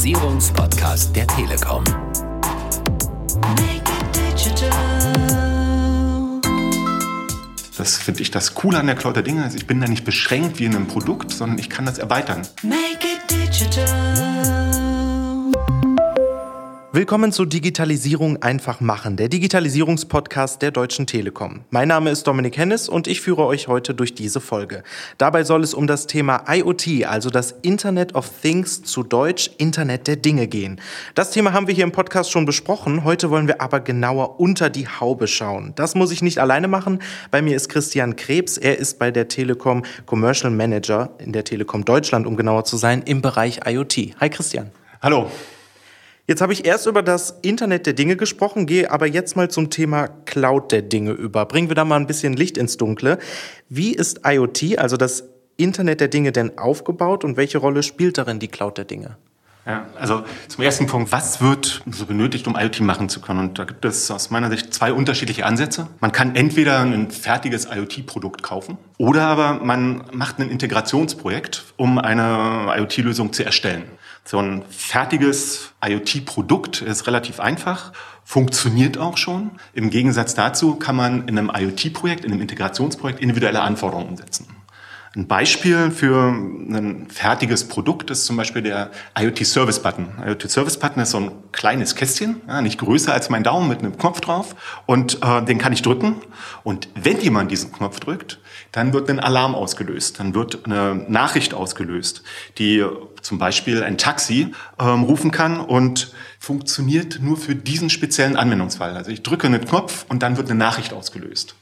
Digitalisierungspodcast der Telekom. Das finde ich das Coole an der Cloud der Dinge. Also ich bin da nicht beschränkt wie in einem Produkt, sondern ich kann das erweitern. Make Willkommen zu Digitalisierung einfach machen, der Digitalisierungspodcast der Deutschen Telekom. Mein Name ist Dominik Hennis und ich führe euch heute durch diese Folge. Dabei soll es um das Thema IoT, also das Internet of Things zu Deutsch Internet der Dinge gehen. Das Thema haben wir hier im Podcast schon besprochen. Heute wollen wir aber genauer unter die Haube schauen. Das muss ich nicht alleine machen. Bei mir ist Christian Krebs. Er ist bei der Telekom Commercial Manager in der Telekom Deutschland, um genauer zu sein, im Bereich IoT. Hi Christian. Hallo. Jetzt habe ich erst über das Internet der Dinge gesprochen, gehe aber jetzt mal zum Thema Cloud der Dinge über. Bringen wir da mal ein bisschen Licht ins Dunkle. Wie ist IoT, also das Internet der Dinge, denn aufgebaut und welche Rolle spielt darin die Cloud der Dinge? Ja, also zum ersten Punkt, was wird so benötigt, um IoT machen zu können? Und da gibt es aus meiner Sicht zwei unterschiedliche Ansätze. Man kann entweder ein fertiges IoT-Produkt kaufen oder aber man macht ein Integrationsprojekt, um eine IoT-Lösung zu erstellen. So ein fertiges IoT-Produkt ist relativ einfach, funktioniert auch schon. Im Gegensatz dazu kann man in einem IoT-Projekt, in einem Integrationsprojekt individuelle Anforderungen umsetzen. Ein Beispiel für ein fertiges Produkt ist zum Beispiel der IoT Service Button. IoT Service Button ist so ein kleines Kästchen, ja, nicht größer als mein Daumen mit einem Knopf drauf und äh, den kann ich drücken. Und wenn jemand diesen Knopf drückt, dann wird ein Alarm ausgelöst, dann wird eine Nachricht ausgelöst, die zum Beispiel ein Taxi ähm, rufen kann und funktioniert nur für diesen speziellen Anwendungsfall. Also ich drücke einen Knopf und dann wird eine Nachricht ausgelöst.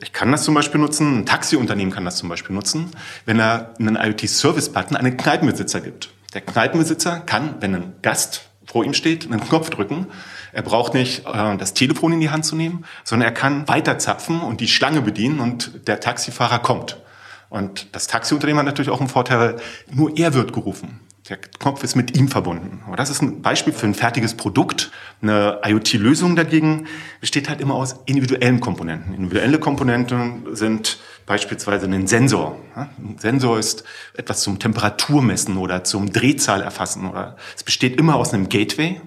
Ich kann das zum Beispiel nutzen, ein Taxiunternehmen kann das zum Beispiel nutzen, wenn er einen IoT-Service-Button an einen Kneipenbesitzer gibt. Der Kneipenbesitzer kann, wenn ein Gast vor ihm steht, einen Knopf drücken. Er braucht nicht äh, das Telefon in die Hand zu nehmen, sondern er kann weiter zapfen und die Schlange bedienen und der Taxifahrer kommt. Und das Taxiunternehmen hat natürlich auch einen Vorteil, nur er wird gerufen. Der Knopf ist mit ihm verbunden. Aber das ist ein Beispiel für ein fertiges Produkt. Eine IoT-Lösung dagegen besteht halt immer aus individuellen Komponenten. Individuelle Komponenten sind beispielsweise ein Sensor. Ein Sensor ist etwas zum Temperaturmessen oder zum Drehzahl erfassen. Es besteht immer aus einem Gateway,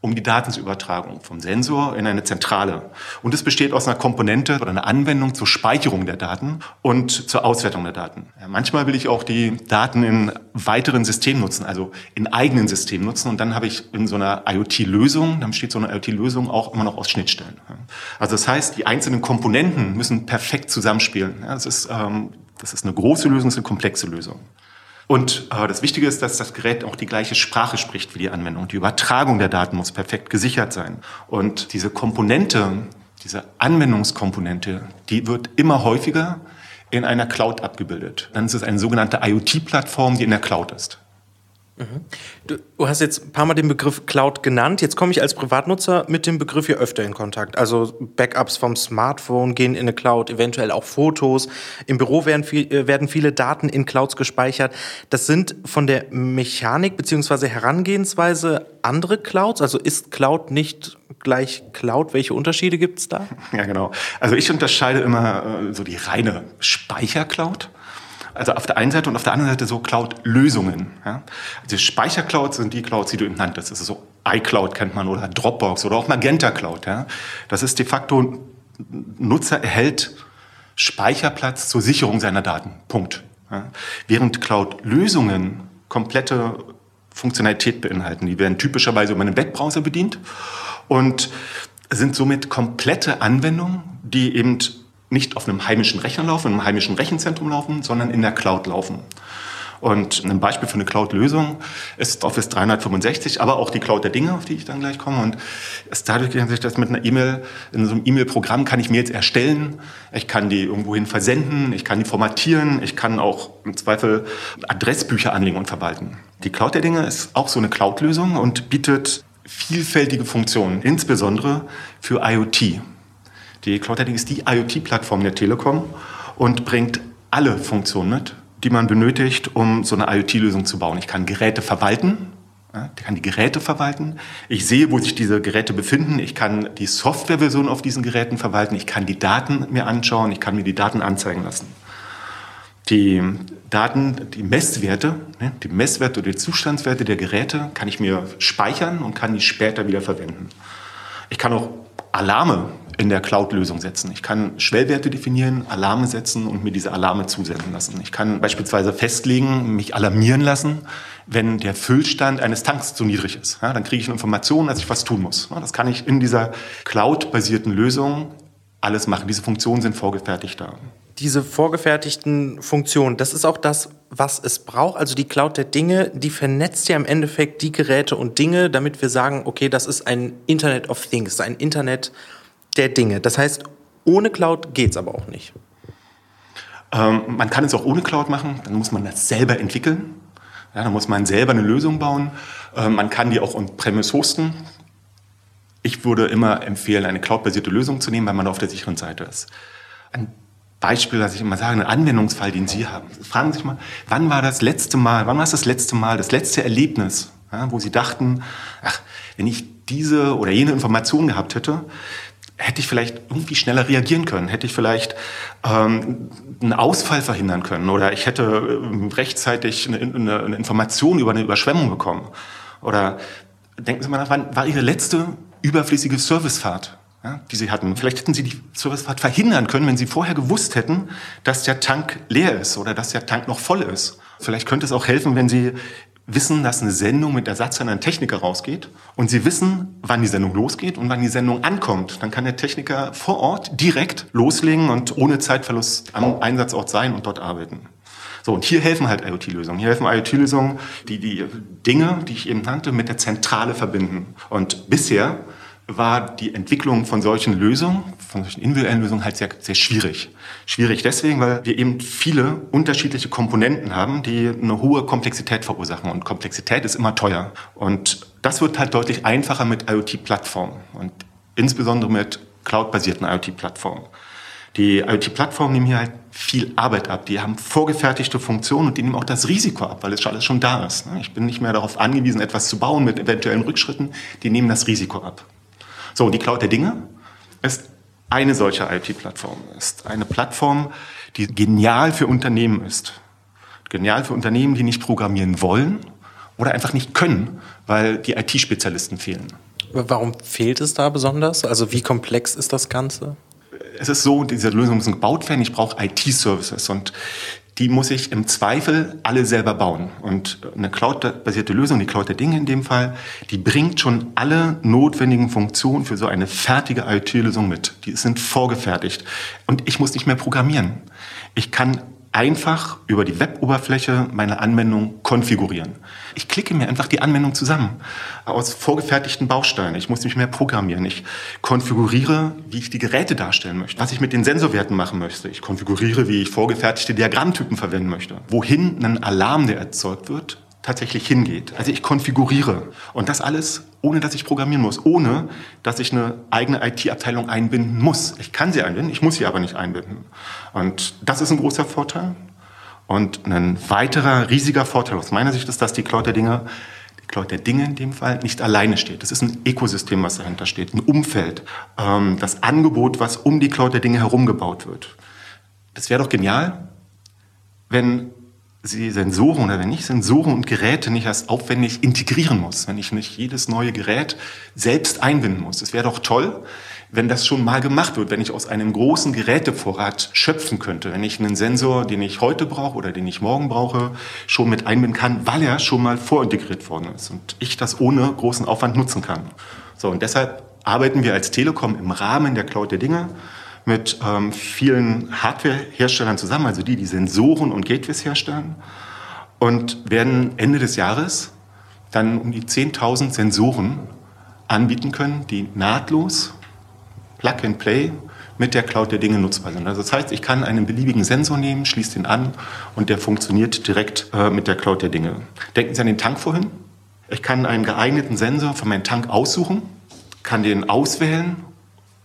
um die Datenübertragung vom Sensor in eine Zentrale. Und es besteht aus einer Komponente oder einer Anwendung zur Speicherung der Daten und zur Auswertung der Daten. Manchmal will ich auch die Daten in weiteren Systemen nutzen, also in eigenen Systemen nutzen. Und dann habe ich in so einer IoT-Lösung, dann besteht so eine IoT-Lösung auch immer noch aus Schnittstellen. Also das heißt, die einzelnen Komponenten müssen perfekt zusammenspielen. Das, ist, ähm, das ist eine große Lösung, das ist eine komplexe Lösung. Und äh, das Wichtige ist, dass das Gerät auch die gleiche Sprache spricht wie die Anwendung. Die Übertragung der Daten muss perfekt gesichert sein. Und diese Komponente, diese Anwendungskomponente, die wird immer häufiger in einer Cloud abgebildet. Dann ist es eine sogenannte IoT-Plattform, die in der Cloud ist. Du hast jetzt ein paar Mal den Begriff Cloud genannt. Jetzt komme ich als Privatnutzer mit dem Begriff hier öfter in Kontakt. Also Backups vom Smartphone gehen in eine Cloud, eventuell auch Fotos. Im Büro werden, viel, äh, werden viele Daten in Clouds gespeichert. Das sind von der Mechanik bzw. Herangehensweise andere Clouds. Also ist Cloud nicht gleich Cloud? Welche Unterschiede gibt es da? Ja, genau. Also ich unterscheide immer äh, so die reine Speichercloud also auf der einen Seite und auf der anderen Seite so Cloud-Lösungen. Ja? Also Speicherclouds sind die Clouds, die du eben nanntest. Das ist so iCloud kennt man oder Dropbox oder auch Magenta Cloud. Ja? Das ist de facto, Nutzer erhält Speicherplatz zur Sicherung seiner Daten. Punkt. Ja? Während Cloud-Lösungen komplette Funktionalität beinhalten. Die werden typischerweise über einen Webbrowser bedient und sind somit komplette Anwendungen, die eben nicht auf einem heimischen Rechner laufen, in einem heimischen Rechenzentrum laufen, sondern in der Cloud laufen. Und ein Beispiel für eine Cloud-Lösung ist Office 365, aber auch die Cloud der Dinge, auf die ich dann gleich komme. Und es dadurch, dass mit einer E-Mail, in so einem E-Mail-Programm kann ich mir jetzt erstellen. Ich kann die irgendwohin versenden, ich kann die formatieren, ich kann auch im Zweifel Adressbücher anlegen und verwalten. Die Cloud der Dinge ist auch so eine Cloud-Lösung und bietet vielfältige Funktionen, insbesondere für IoT. Die Cloud Heading ist die IoT-Plattform der Telekom und bringt alle Funktionen mit, die man benötigt, um so eine IoT-Lösung zu bauen. Ich kann Geräte verwalten, ich kann die Geräte verwalten. Ich sehe, wo sich diese Geräte befinden. Ich kann die Softwareversion auf diesen Geräten verwalten. Ich kann die Daten mir anschauen. Ich kann mir die Daten anzeigen lassen. Die Daten, die Messwerte, ne, die Messwerte oder die Zustandswerte der Geräte kann ich mir speichern und kann die später wieder verwenden. Ich kann auch Alarme in der Cloud-Lösung setzen. Ich kann Schwellwerte definieren, Alarme setzen und mir diese Alarme zusenden lassen. Ich kann beispielsweise festlegen, mich alarmieren lassen, wenn der Füllstand eines Tanks zu niedrig ist. Ja, dann kriege ich eine Information, dass ich was tun muss. Ja, das kann ich in dieser Cloud-basierten Lösung alles machen. Diese Funktionen sind vorgefertigt da diese vorgefertigten Funktionen, das ist auch das, was es braucht. Also die Cloud der Dinge, die vernetzt ja im Endeffekt die Geräte und Dinge, damit wir sagen, okay, das ist ein Internet of Things, ein Internet der Dinge. Das heißt, ohne Cloud geht es aber auch nicht. Ähm, man kann es auch ohne Cloud machen, dann muss man das selber entwickeln. Ja, dann muss man selber eine Lösung bauen. Ähm, man kann die auch on-premise hosten. Ich würde immer empfehlen, eine cloud-basierte Lösung zu nehmen, weil man auf der sicheren Seite ist. Ein Beispiel, was ich immer sage, einen Anwendungsfall, den Sie haben. Fragen Sie sich mal, wann war das letzte Mal, wann war es das letzte Mal, das letzte Erlebnis, ja, wo Sie dachten, ach, wenn ich diese oder jene Information gehabt hätte, hätte ich vielleicht irgendwie schneller reagieren können, hätte ich vielleicht ähm, einen Ausfall verhindern können oder ich hätte äh, rechtzeitig eine, eine, eine Information über eine Überschwemmung bekommen. Oder denken Sie mal nach, wann war Ihre letzte überflüssige Servicefahrt? ja, die sie hatten. Vielleicht hätten sie die Servicefahrt verhindern können, wenn sie vorher gewusst hätten, dass der Tank leer ist oder dass der Tank noch voll ist. Vielleicht könnte es auch helfen, wenn sie wissen, dass eine Sendung mit Ersatz an einen Techniker rausgeht und sie wissen, wann die Sendung losgeht und wann die Sendung ankommt. Dann kann der Techniker vor Ort direkt loslegen und ohne Zeitverlust am Einsatzort sein und dort arbeiten. So, und hier helfen halt IoT-Lösungen. Hier helfen IoT-Lösungen, die die Dinge, die ich eben nannte, mit der Zentrale verbinden. Und bisher war die Entwicklung von solchen Lösungen, von solchen individuellen Lösungen halt sehr, sehr schwierig. Schwierig deswegen, weil wir eben viele unterschiedliche Komponenten haben, die eine hohe Komplexität verursachen. Und Komplexität ist immer teuer. Und das wird halt deutlich einfacher mit IoT-Plattformen und insbesondere mit cloud-basierten IoT-Plattformen. Die IoT-Plattformen nehmen hier halt viel Arbeit ab. Die haben vorgefertigte Funktionen und die nehmen auch das Risiko ab, weil es alles schon da ist. Ich bin nicht mehr darauf angewiesen, etwas zu bauen mit eventuellen Rückschritten. Die nehmen das Risiko ab. So, die Cloud der Dinge ist eine solche IoT-Plattform. Ist eine Plattform, die genial für Unternehmen ist. Genial für Unternehmen, die nicht programmieren wollen oder einfach nicht können, weil die IT-Spezialisten fehlen. Warum fehlt es da besonders? Also wie komplex ist das Ganze? Es ist so, diese Lösungen müssen gebaut werden. Ich brauche IT-Services und die muss ich im Zweifel alle selber bauen. Und eine Cloud-basierte Lösung, die Cloud der Dinge in dem Fall, die bringt schon alle notwendigen Funktionen für so eine fertige IoT-Lösung mit. Die sind vorgefertigt. Und ich muss nicht mehr programmieren. Ich kann einfach über die Web-Oberfläche meine Anwendung konfigurieren. Ich klicke mir einfach die Anwendung zusammen aus vorgefertigten Bausteinen. Ich muss nicht mehr programmieren. Ich konfiguriere, wie ich die Geräte darstellen möchte, was ich mit den Sensorwerten machen möchte. Ich konfiguriere, wie ich vorgefertigte Diagrammtypen verwenden möchte. Wohin ein Alarm, der erzeugt wird, tatsächlich hingeht. Also ich konfiguriere. Und das alles, ohne dass ich programmieren muss, ohne dass ich eine eigene IT-Abteilung einbinden muss. Ich kann sie einbinden, ich muss sie aber nicht einbinden. Und das ist ein großer Vorteil. Und ein weiterer riesiger Vorteil aus meiner Sicht ist, dass die Cloud der Dinge, die Cloud der Dinge in dem Fall, nicht alleine steht. Das ist ein Ökosystem, was dahinter steht, ein Umfeld, ähm, das Angebot, was um die Cloud der Dinge herum gebaut wird. Das wäre doch genial, wenn sie Sensoren oder wenn ich Sensoren und Geräte nicht erst aufwendig integrieren muss, wenn ich nicht jedes neue Gerät selbst einbinden muss. Es wäre doch toll, wenn das schon mal gemacht wird, wenn ich aus einem großen Gerätevorrat schöpfen könnte, wenn ich einen Sensor, den ich heute brauche oder den ich morgen brauche, schon mit einbinden kann, weil er schon mal vorintegriert worden ist und ich das ohne großen Aufwand nutzen kann. So, und deshalb arbeiten wir als Telekom im Rahmen der Cloud der Dinge mit ähm, vielen Hardware-Herstellern zusammen, also die, die Sensoren und Gateways herstellen, und werden Ende des Jahres dann um die 10.000 Sensoren anbieten können, die nahtlos, Plug and Play mit der Cloud der Dinge nutzbar sind. Also das heißt, ich kann einen beliebigen Sensor nehmen, schließe den an und der funktioniert direkt äh, mit der Cloud der Dinge. Denken Sie an den Tank vorhin. Ich kann einen geeigneten Sensor für meinen Tank aussuchen, kann den auswählen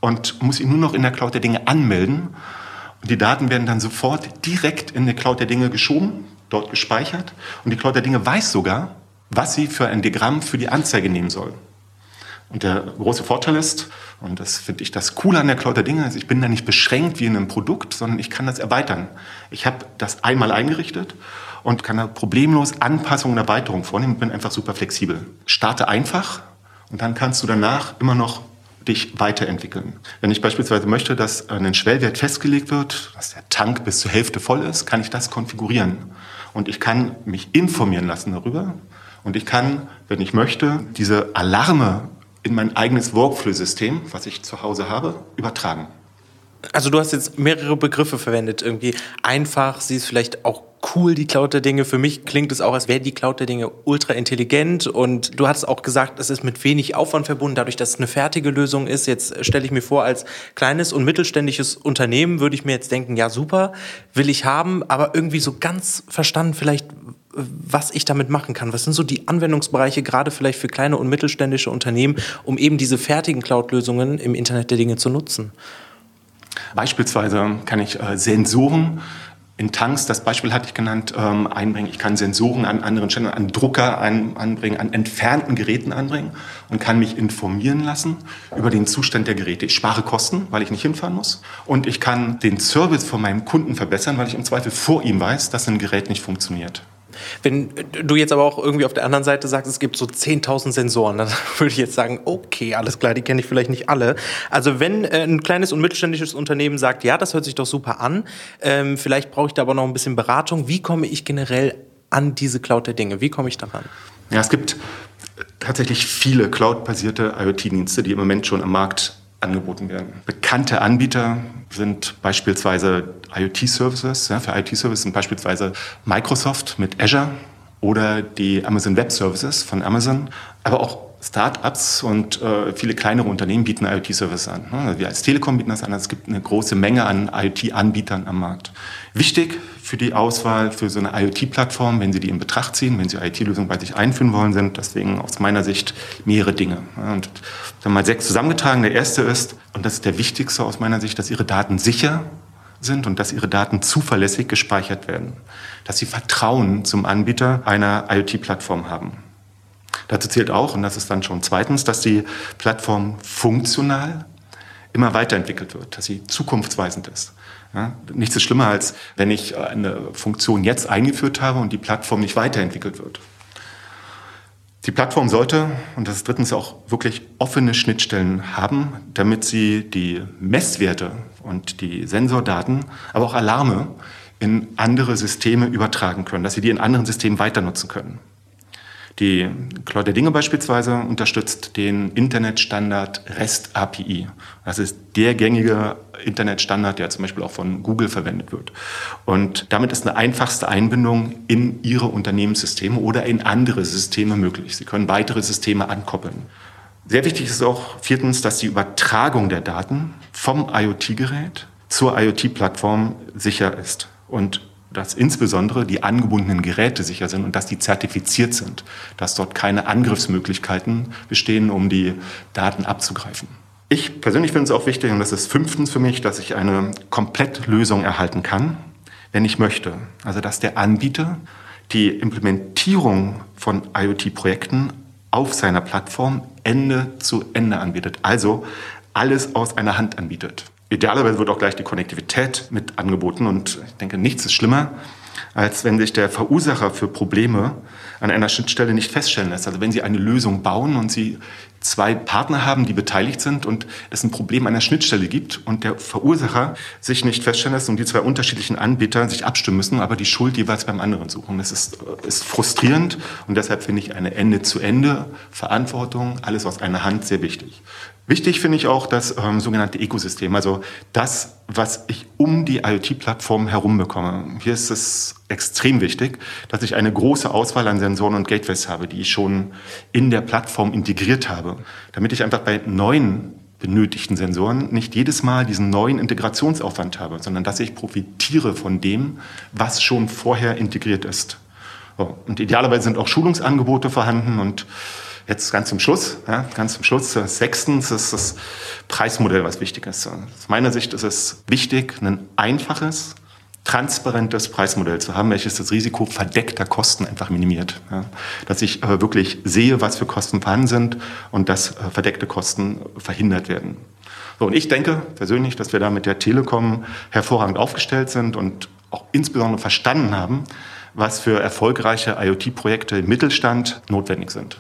und muss ihn nur noch in der Cloud der Dinge anmelden. Und die Daten werden dann sofort direkt in die Cloud der Dinge geschoben, dort gespeichert. Und die Cloud der Dinge weiß sogar, was sie für ein Diagramm für die Anzeige nehmen soll. Und der große Vorteil ist, und das finde ich das Coole an der Cloud der Dinge, ist, ich bin da nicht beschränkt wie in einem Produkt, sondern ich kann das erweitern. Ich habe das einmal eingerichtet und kann da problemlos Anpassungen und Erweiterungen vornehmen und bin einfach super flexibel. Starte einfach und dann kannst du danach immer noch dich weiterentwickeln. Wenn ich beispielsweise möchte, dass ein Schwellwert festgelegt wird, dass der Tank bis zur Hälfte voll ist, kann ich das konfigurieren. Und ich kann mich informieren lassen darüber. Und ich kann, wenn ich möchte, diese Alarme in mein eigenes Workflow-System, was ich zu Hause habe, übertragen. Also du hast jetzt mehrere Begriffe verwendet. Irgendwie einfach, sie ist vielleicht auch cool, die Cloud der Dinge. Für mich klingt es auch, als wäre die Cloud der Dinge ultra intelligent. Und du hast auch gesagt, es ist mit wenig Aufwand verbunden, dadurch, dass es eine fertige Lösung ist. Jetzt stelle ich mir vor, als kleines und mittelständisches Unternehmen würde ich mir jetzt denken, ja super, will ich haben, aber irgendwie so ganz verstanden vielleicht, was ich damit machen kann. Was sind so die Anwendungsbereiche, gerade vielleicht für kleine und mittelständische Unternehmen, um eben diese fertigen Cloud-Lösungen im Internet der Dinge zu nutzen? Beispielsweise kann ich äh, Sensoren in Tanks, das Beispiel hatte ich genannt, ähm, einbringen. Ich kann Sensoren an anderen Stellen, an Drucker ein, anbringen, an entfernten Geräten anbringen und kann mich informieren lassen über den Zustand der Geräte. Ich spare Kosten, weil ich nicht hinfahren muss. Und ich kann den Service von meinem Kunden verbessern, weil ich im Zweifel vor ihm weiß, dass ein Gerät nicht funktioniert. Wenn du jetzt aber auch irgendwie auf der anderen Seite sagst, es gibt so 10.000 Sensoren, dann würde ich jetzt sagen, okay, alles klar, die kenne ich vielleicht nicht alle. Also wenn äh, ein kleines und mittelständisches Unternehmen sagt, ja, das hört sich doch super an, ähm, vielleicht brauche ich da aber noch ein bisschen Beratung. Wie komme ich generell an diese Cloud der Dinge? Wie komme ich daran? Ja, es gibt tatsächlich viele Cloud-basierte IoT-Dienste, die im Moment schon am Markt angeboten werden. Bekannte Anbieter sind beispielsweise IoT-Services. Ja, für IoT-Services sind beispielsweise Microsoft mit Azure oder die Amazon Web Services von Amazon, aber auch Start-ups und äh, viele kleinere Unternehmen bieten IoT-Services an. Wir als Telekom bieten das an. Es gibt eine große Menge an IoT-Anbietern am Markt. Wichtig für die Auswahl für so eine IoT-Plattform, wenn Sie die in Betracht ziehen, wenn Sie IoT-Lösungen bei sich einführen wollen, sind deswegen aus meiner Sicht mehrere Dinge. Und dann mal sechs zusammengetragen. Der erste ist, und das ist der wichtigste aus meiner Sicht, dass Ihre Daten sicher sind und dass Ihre Daten zuverlässig gespeichert werden. Dass Sie Vertrauen zum Anbieter einer IoT-Plattform haben. Dazu zählt auch, und das ist dann schon zweitens, dass die Plattform funktional immer weiterentwickelt wird, dass sie zukunftsweisend ist. Ja, nichts ist schlimmer, als wenn ich eine Funktion jetzt eingeführt habe und die Plattform nicht weiterentwickelt wird. Die Plattform sollte, und das ist drittens auch wirklich offene Schnittstellen haben, damit sie die Messwerte und die Sensordaten, aber auch Alarme in andere Systeme übertragen können, dass sie die in anderen Systemen weiter nutzen können. Die Cloud der Dinge beispielsweise unterstützt den Internetstandard REST API. Das ist der gängige Internetstandard, der zum Beispiel auch von Google verwendet wird. Und damit ist eine einfachste Einbindung in Ihre Unternehmenssysteme oder in andere Systeme möglich. Sie können weitere Systeme ankoppeln. Sehr wichtig ist auch viertens, dass die Übertragung der Daten vom IoT-Gerät zur IoT-Plattform sicher ist. Und dass insbesondere die angebundenen Geräte sicher sind und dass die zertifiziert sind, dass dort keine Angriffsmöglichkeiten bestehen, um die Daten abzugreifen. Ich persönlich finde es auch wichtig, und das ist fünftens für mich, dass ich eine Komplettlösung erhalten kann, wenn ich möchte. Also dass der Anbieter die Implementierung von IoT-Projekten auf seiner Plattform Ende zu Ende anbietet. Also alles aus einer Hand anbietet. Idealerweise wird auch gleich die Konnektivität mit angeboten und ich denke, nichts ist schlimmer, als wenn sich der Verursacher für Probleme an einer Schnittstelle nicht feststellen lässt. Also wenn Sie eine Lösung bauen und Sie zwei Partner haben, die beteiligt sind und es ein Problem an der Schnittstelle gibt und der Verursacher sich nicht feststellen lässt und die zwei unterschiedlichen Anbieter sich abstimmen müssen, aber die Schuld jeweils beim anderen suchen. Das ist, ist frustrierend und deshalb finde ich eine Ende-zu-Ende-Verantwortung, alles aus einer Hand, sehr wichtig. Wichtig finde ich auch das ähm, sogenannte Ökosystem, also das, was ich um die IoT-Plattform herum bekomme. Hier ist es extrem wichtig, dass ich eine große Auswahl an Sensoren und Gateways habe, die ich schon in der Plattform integriert habe, damit ich einfach bei neuen benötigten Sensoren nicht jedes Mal diesen neuen Integrationsaufwand habe, sondern dass ich profitiere von dem, was schon vorher integriert ist. Und idealerweise sind auch Schulungsangebote vorhanden und Jetzt ganz zum Schluss, ja, ganz zum Schluss, äh, sechstens ist das Preismodell, was wichtig ist. Aus meiner Sicht ist es wichtig, ein einfaches, transparentes Preismodell zu haben, welches das Risiko verdeckter Kosten einfach minimiert. Ja. Dass ich äh, wirklich sehe, was für Kosten vorhanden sind und dass äh, verdeckte Kosten verhindert werden. So, und ich denke persönlich, dass wir da mit der Telekom hervorragend aufgestellt sind und auch insbesondere verstanden haben, was für erfolgreiche IoT-Projekte im Mittelstand notwendig sind.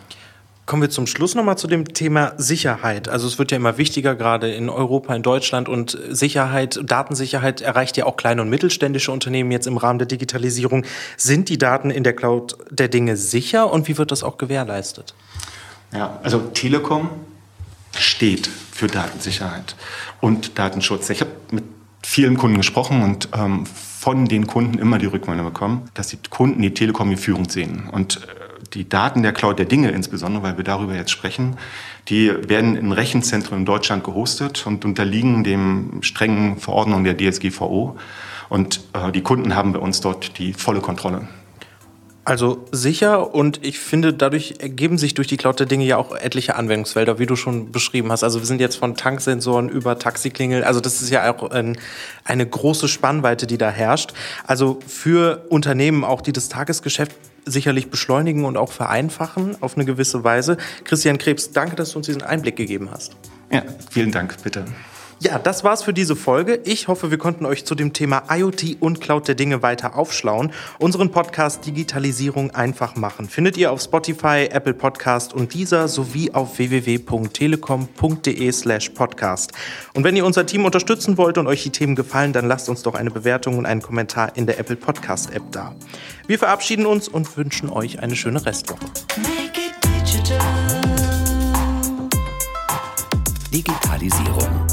Kommen wir zum Schluss nochmal zu dem Thema Sicherheit. Also es wird ja immer wichtiger, gerade in Europa, in Deutschland. Und Sicherheit, Datensicherheit erreicht ja auch kleine und mittelständische Unternehmen jetzt im Rahmen der Digitalisierung. Sind die Daten in der Cloud der Dinge sicher und wie wird das auch gewährleistet? Ja, also Telekom steht für Datensicherheit und Datenschutz. Ich habe mit vielen Kunden gesprochen und ähm, von den Kunden immer die Rückmeldung bekommen, dass die Kunden die Telekom wie führend sehen. Und äh, die Daten der Cloud der Dinge insbesondere, weil wir darüber jetzt sprechen, die werden in Rechenzentren in Deutschland gehostet und unterliegen dem strengen Verordnung der DSGVO. Und äh, die Kunden haben bei uns dort die volle Kontrolle. Also sicher und ich finde, dadurch ergeben sich durch die Cloud der Dinge ja auch etliche Anwendungsfelder, wie du schon beschrieben hast. Also wir sind jetzt von Tanksensoren über Taxiklingel, also das ist ja auch ein, eine große Spannweite, die da herrscht. Also für Unternehmen auch, die das Tagesgeschäft sicherlich beschleunigen und auch vereinfachen auf eine gewisse Weise. Christian Krebs, danke, dass du uns diesen Einblick gegeben hast. Ja, vielen Dank, bitte. Ja, das war's für diese Folge. Ich hoffe, wir konnten euch zu dem Thema IoT und Cloud der Dinge weiter aufschlauen. Unseren Podcast Digitalisierung einfach machen findet ihr auf Spotify, Apple Podcast und dieser sowie auf www.telekom.de/podcast. Und wenn ihr unser Team unterstützen wollt und euch die Themen gefallen, dann lasst uns doch eine Bewertung und einen Kommentar in der Apple Podcast App da. Wir verabschieden uns und wünschen euch eine schöne Restwoche. Digitalisierung